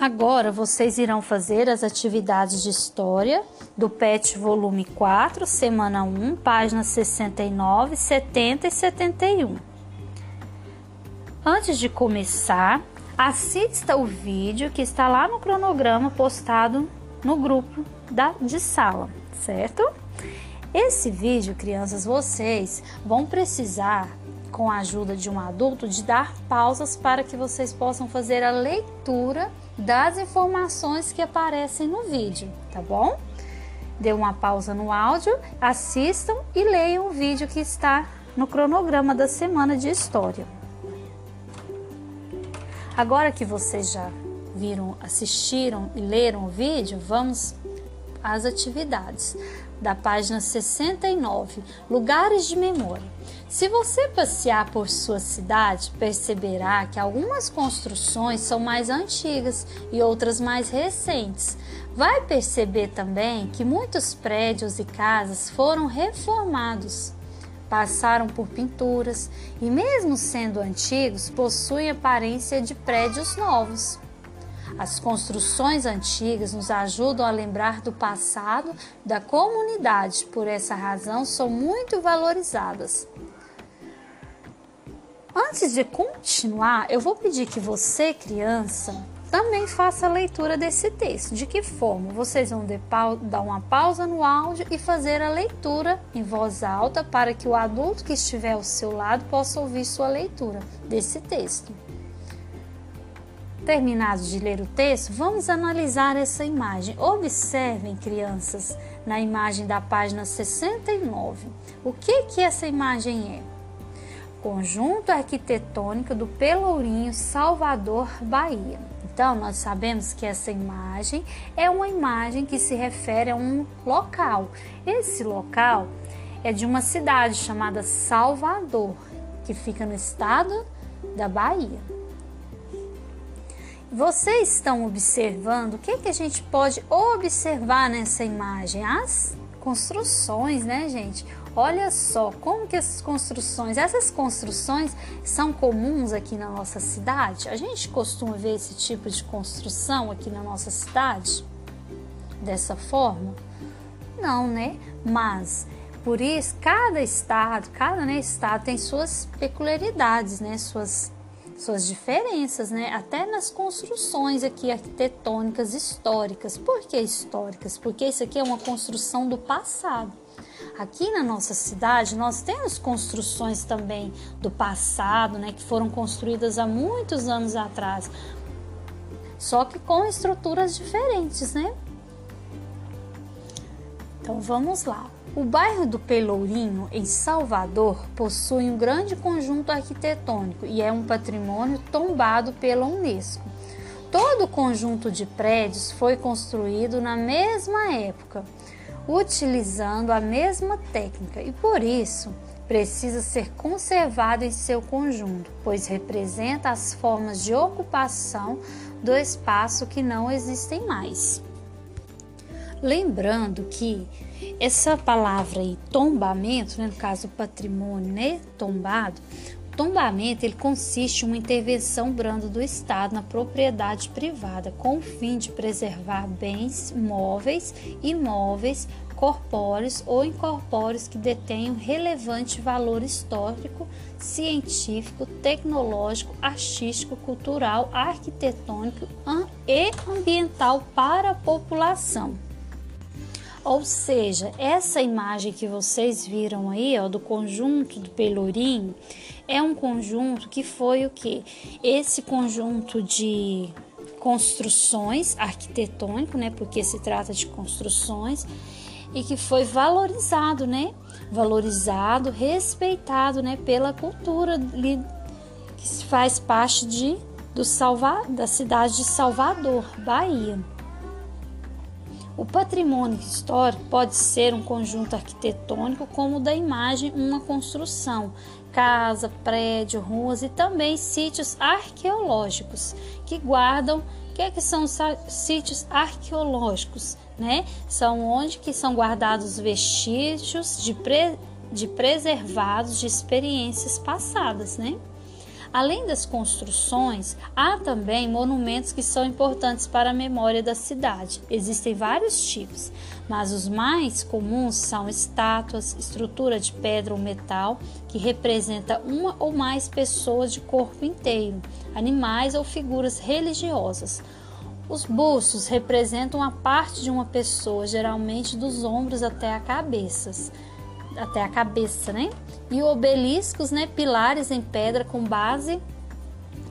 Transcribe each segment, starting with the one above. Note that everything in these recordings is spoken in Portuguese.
Agora vocês irão fazer as atividades de história do PET volume 4, semana 1, páginas 69, 70 e 71. Antes de começar, assista o vídeo que está lá no cronograma postado no grupo da, de sala, certo? Esse vídeo, crianças, vocês vão precisar com a ajuda de um adulto de dar pausas para que vocês possam fazer a leitura das informações que aparecem no vídeo, tá bom? Dê uma pausa no áudio, assistam e leiam o vídeo que está no cronograma da semana de história. Agora que vocês já viram, assistiram e leram o vídeo, vamos às atividades da página 69, Lugares de Memória. Se você passear por sua cidade, perceberá que algumas construções são mais antigas e outras mais recentes. Vai perceber também que muitos prédios e casas foram reformados, passaram por pinturas e, mesmo sendo antigos, possuem aparência de prédios novos. As construções antigas nos ajudam a lembrar do passado da comunidade, por essa razão são muito valorizadas. Antes de continuar, eu vou pedir que você, criança, também faça a leitura desse texto. De que forma? Vocês vão dar uma pausa no áudio e fazer a leitura em voz alta para que o adulto que estiver ao seu lado possa ouvir sua leitura desse texto. Terminados de ler o texto, vamos analisar essa imagem. Observem, crianças, na imagem da página 69. O que que essa imagem é? conjunto arquitetônico do Pelourinho, Salvador, Bahia. Então, nós sabemos que essa imagem é uma imagem que se refere a um local. Esse local é de uma cidade chamada Salvador, que fica no estado da Bahia. Vocês estão observando o que, que a gente pode observar nessa imagem? As construções, né, gente? Olha só como que essas construções, essas construções são comuns aqui na nossa cidade. A gente costuma ver esse tipo de construção aqui na nossa cidade dessa forma? Não, né? Mas por isso cada estado, cada né, estado tem suas peculiaridades, né? Suas suas diferenças, né? Até nas construções aqui arquitetônicas históricas. Por que históricas? Porque isso aqui é uma construção do passado. Aqui na nossa cidade, nós temos construções também do passado, né, que foram construídas há muitos anos atrás, só que com estruturas diferentes, né? Então vamos lá. O bairro do Pelourinho, em Salvador, possui um grande conjunto arquitetônico e é um patrimônio tombado pela Unesco. Todo o conjunto de prédios foi construído na mesma época utilizando a mesma técnica e por isso precisa ser conservado em seu conjunto, pois representa as formas de ocupação do espaço que não existem mais. Lembrando que essa palavra aí, tombamento, né, no caso patrimônio, né, tombado, tombamento ele consiste em uma intervenção branda do Estado na propriedade privada com o fim de preservar bens móveis, imóveis, corpóreos ou incorpóreos que detenham relevante valor histórico, científico, tecnológico, artístico, cultural, arquitetônico e ambiental para a população. Ou seja, essa imagem que vocês viram aí, ó, do conjunto do Pelourinho, é um conjunto que foi o que? Esse conjunto de construções arquitetônico, né? Porque se trata de construções e que foi valorizado, né? Valorizado, respeitado, né? Pela cultura que faz parte de do Salva, da cidade de Salvador, Bahia. O patrimônio histórico pode ser um conjunto arquitetônico, como da imagem uma construção, casa, prédio, ruas e também sítios arqueológicos que guardam. O que, é que são sítios arqueológicos? Né? São onde que são guardados vestígios de, pre, de preservados de experiências passadas, né? Além das construções, há também monumentos que são importantes para a memória da cidade. Existem vários tipos, mas os mais comuns são estátuas, estrutura de pedra ou metal que representa uma ou mais pessoas de corpo inteiro, animais ou figuras religiosas. Os bustos representam a parte de uma pessoa, geralmente dos ombros até a cabeça, até a cabeça, né? E obeliscos, né, pilares em pedra com base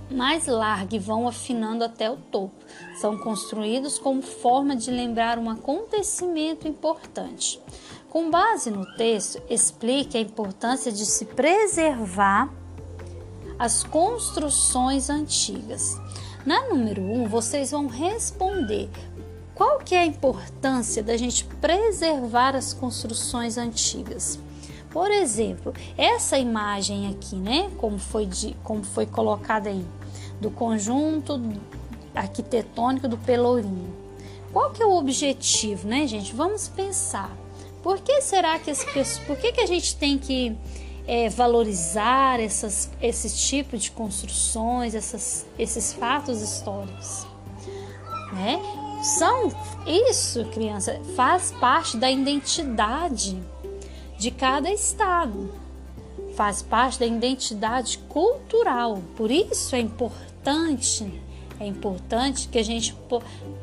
mais larga e vão afinando até o topo. São construídos como forma de lembrar um acontecimento importante. Com base no texto, explique a importância de se preservar as construções antigas. Na número 1, um, vocês vão responder qual que é a importância da gente preservar as construções antigas. Por exemplo, essa imagem aqui, né, como foi, de, como foi colocada aí, do conjunto arquitetônico do Pelourinho. Qual que é o objetivo, né, gente? Vamos pensar. Por que será que as pessoas, por que, que a gente tem que é, valorizar essas, esse tipo de construções, essas, esses fatos históricos. Né? São isso, criança, faz parte da identidade de cada estado, faz parte da identidade cultural. Por isso é importante é importante que a gente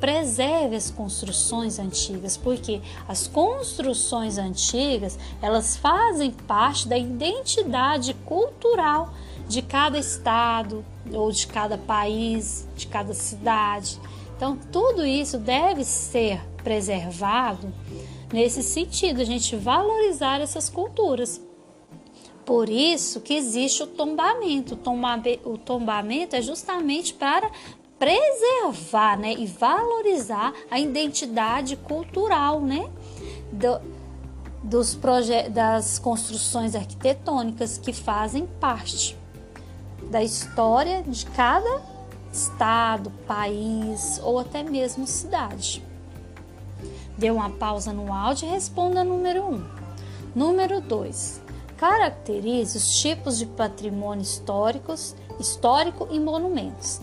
preserve as construções antigas, porque as construções antigas, elas fazem parte da identidade cultural de cada estado ou de cada país, de cada cidade. Então, tudo isso deve ser preservado nesse sentido, a gente valorizar essas culturas. Por isso que existe o tombamento. O tombamento é justamente para preservar né, e valorizar a identidade cultural né, do, dos das construções arquitetônicas que fazem parte da história de cada estado, país ou até mesmo cidade. Dê uma pausa no áudio e responda número 1. Um. Número 2. Caracterize os tipos de patrimônio históricos, histórico e monumentos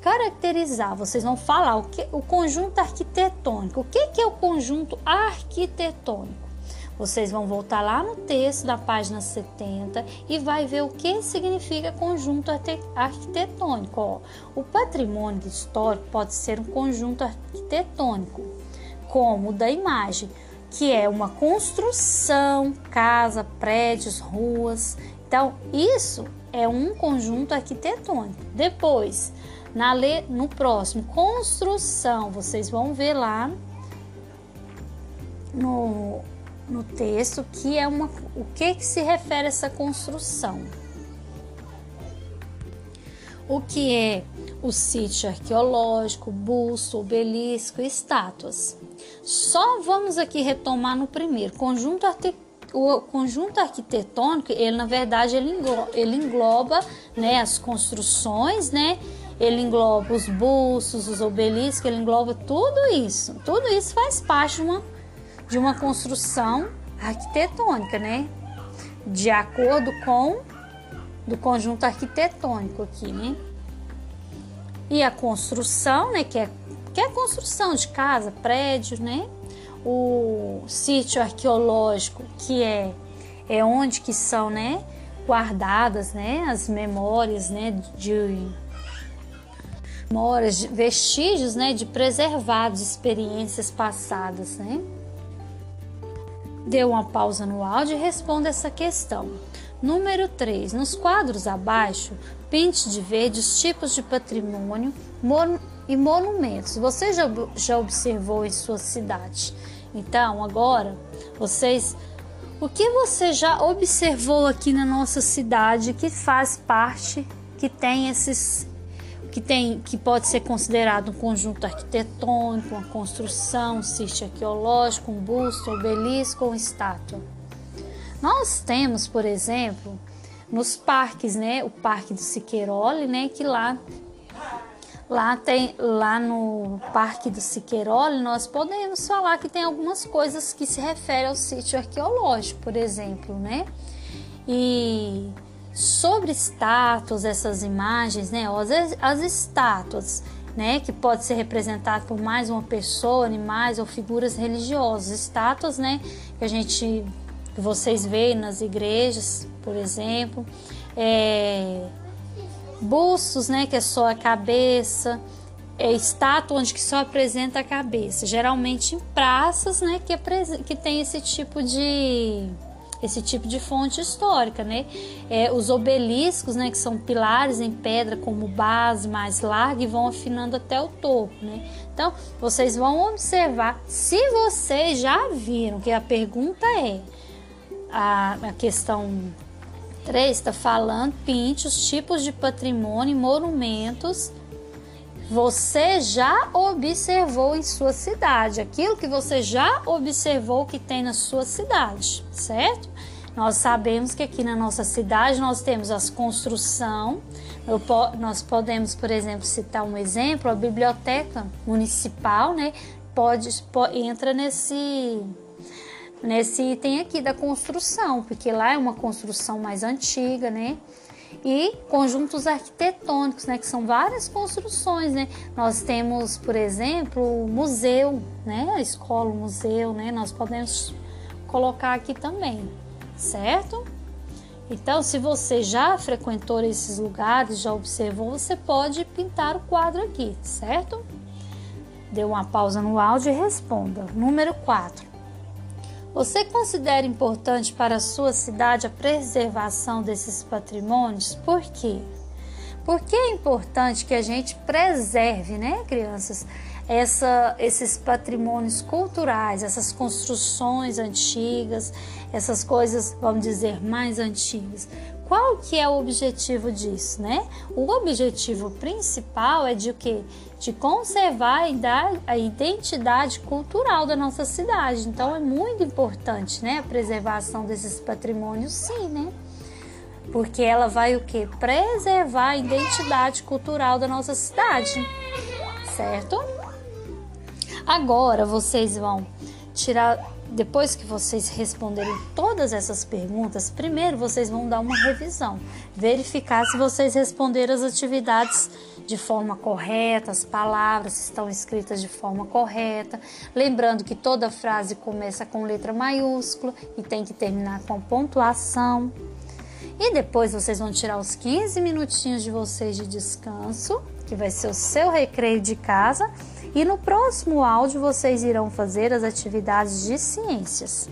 caracterizar, vocês vão falar o, que, o conjunto arquitetônico. O que, que é o conjunto arquitetônico? Vocês vão voltar lá no texto da página 70 e vai ver o que significa conjunto arquitetônico. Ó, o patrimônio histórico pode ser um conjunto arquitetônico, como o da imagem, que é uma construção, casa, prédios, ruas. Então, isso é um conjunto arquitetônico. Depois, na le, no próximo, construção, vocês vão ver lá no, no texto que é uma o que, que se refere essa construção. O que é o sítio arqueológico, busto, obelisco estátuas. Só vamos aqui retomar no primeiro, conjunto o conjunto arquitetônico, ele na verdade ele engloba, ele engloba né, as construções, né, ele engloba os bustos, os obeliscos, ele engloba tudo isso. Tudo isso faz parte de uma, de uma construção arquitetônica, né? De acordo com do conjunto arquitetônico aqui, né? E a construção, né, que é, que é construção de casa, prédio, né? O sítio arqueológico, que é é onde que são, né, guardadas, né, as memórias, né, de memórias, vestígios né, de preservados experiências passadas. Né? Dê uma pausa no áudio e responda essa questão. Número 3. Nos quadros abaixo, pinte de verde os tipos de patrimônio e monumentos. Você já, já observou em sua cidade? Então, agora, vocês. O que você já observou aqui na nossa cidade que faz parte, que tem esses que, tem, que pode ser considerado um conjunto arquitetônico, uma construção, um sítio arqueológico, um busto, um obelisco ou estátua. Nós temos, por exemplo, nos parques, né, o Parque do Siqueirole, né, que lá lá tem lá no Parque do Siqueirole nós podemos falar que tem algumas coisas que se referem ao sítio arqueológico, por exemplo, né? E sobre estátuas, essas imagens, né? As, as estátuas, né? Que pode ser representado por mais uma pessoa, animais ou figuras religiosas. Estátuas, né? Que a gente, que vocês veem nas igrejas, por exemplo. É, bustos, né? Que é só a cabeça. É estátua onde que só apresenta a cabeça. Geralmente em praças, né? Que, que tem esse tipo de esse tipo de fonte histórica, né? É, os obeliscos, né, que são pilares em pedra como base mais larga e vão afinando até o topo, né? Então, vocês vão observar, se vocês já viram que a pergunta é a, a questão 3 está falando, pinte os tipos de patrimônio e monumentos você já observou em sua cidade, aquilo que você já observou que tem na sua cidade, certo? Nós sabemos que aqui na nossa cidade nós temos as construção, nós podemos, por exemplo, citar um exemplo, a biblioteca municipal, né? Pode, pode entra nesse nesse item aqui da construção, porque lá é uma construção mais antiga, né? E conjuntos arquitetônicos, né, que são várias construções, né? Nós temos, por exemplo, o museu, né, a escola, o museu, né? Nós podemos colocar aqui também, certo? Então, se você já frequentou esses lugares, já observou, você pode pintar o quadro aqui, certo? Dê uma pausa no áudio e responda. Número 4. Você considera importante para a sua cidade a preservação desses patrimônios? Por quê? Porque é importante que a gente preserve, né, crianças, essa, esses patrimônios culturais, essas construções antigas, essas coisas, vamos dizer, mais antigas. Qual que é o objetivo disso, né? O objetivo principal é de o quê? De conservar a identidade cultural da nossa cidade. Então é muito importante, né, a preservação desses patrimônios, sim, né? Porque ela vai o quê? Preservar a identidade cultural da nossa cidade. Certo? Agora vocês vão tirar depois que vocês responderem todas essas perguntas, primeiro vocês vão dar uma revisão, verificar se vocês responderam as atividades de forma correta, as palavras estão escritas de forma correta. Lembrando que toda frase começa com letra maiúscula e tem que terminar com pontuação. E depois vocês vão tirar os 15 minutinhos de vocês de descanso, que vai ser o seu recreio de casa e no próximo áudio vocês irão fazer as atividades de ciências.